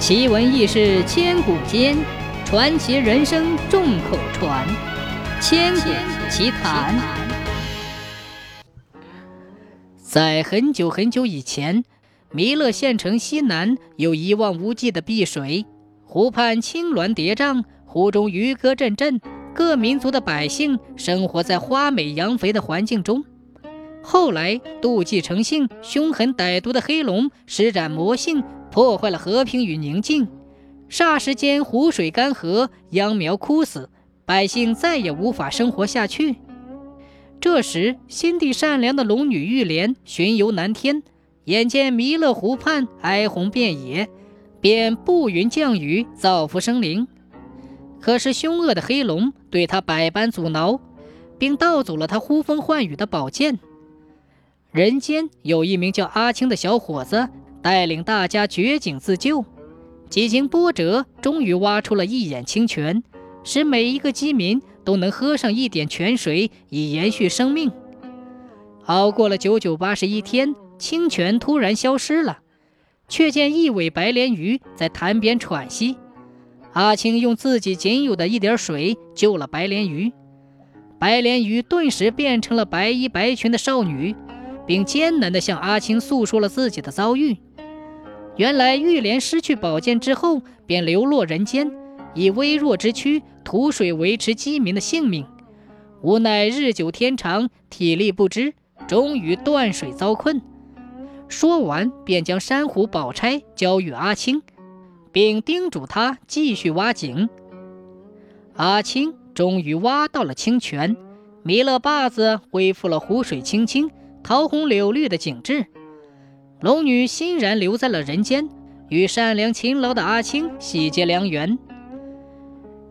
奇闻异事千古间，传奇人生众口传。千古奇谈。在很久很久以前，弥勒县城西南有一望无际的碧水，湖畔青峦叠嶂，湖中渔歌阵阵，各民族的百姓生活在花美羊肥的环境中。后来，妒忌成性、凶狠歹毒的黑龙施展魔性。破坏了和平与宁静，霎时间湖水干涸，秧苗枯死，百姓再也无法生活下去。这时，心地善良的龙女玉莲巡游南天，眼见弥勒湖畔哀鸿遍野，便布云降雨，造福生灵。可是，凶恶的黑龙对她百般阻挠，并盗走了她呼风唤雨的宝剑。人间有一名叫阿青的小伙子。带领大家掘井自救，几经波折，终于挖出了一眼清泉，使每一个饥民都能喝上一点泉水，以延续生命。熬过了九九八十一天，清泉突然消失了，却见一尾白鲢鱼在潭边喘息。阿青用自己仅有的一点水救了白鲢鱼，白鲢鱼顿时变成了白衣白裙的少女，并艰难地向阿青诉说了自己的遭遇。原来玉莲失去宝剑之后，便流落人间，以微弱之躯吐水维持饥民的性命。无奈日久天长，体力不支，终于断水遭困。说完，便将珊瑚宝钗交予阿青，并叮嘱他继续挖井。阿青终于挖到了清泉，弥勒坝子恢复了湖水清清、桃红柳绿的景致。龙女欣然留在了人间，与善良勤劳的阿青喜结良缘。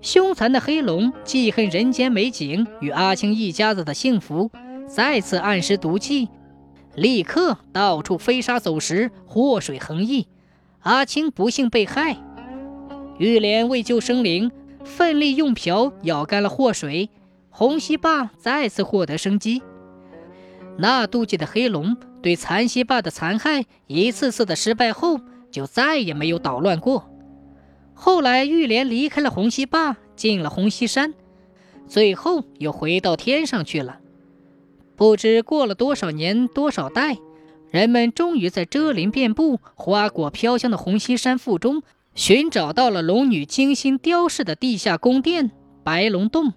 凶残的黑龙记恨人间美景与阿青一家子的幸福，再次暗施毒计，立刻到处飞沙走石，祸水横溢。阿青不幸被害，玉莲为救生灵，奋力用瓢舀干了祸水，红溪坝再次获得生机。那妒忌的黑龙。对残溪坝的残害一次次的失败后，就再也没有捣乱过。后来玉莲离开了红溪坝，进了红溪山，最后又回到天上去了。不知过了多少年多少代，人们终于在遮林遍布、花果飘香的红溪山腹中，寻找到了龙女精心雕饰的地下宫殿——白龙洞。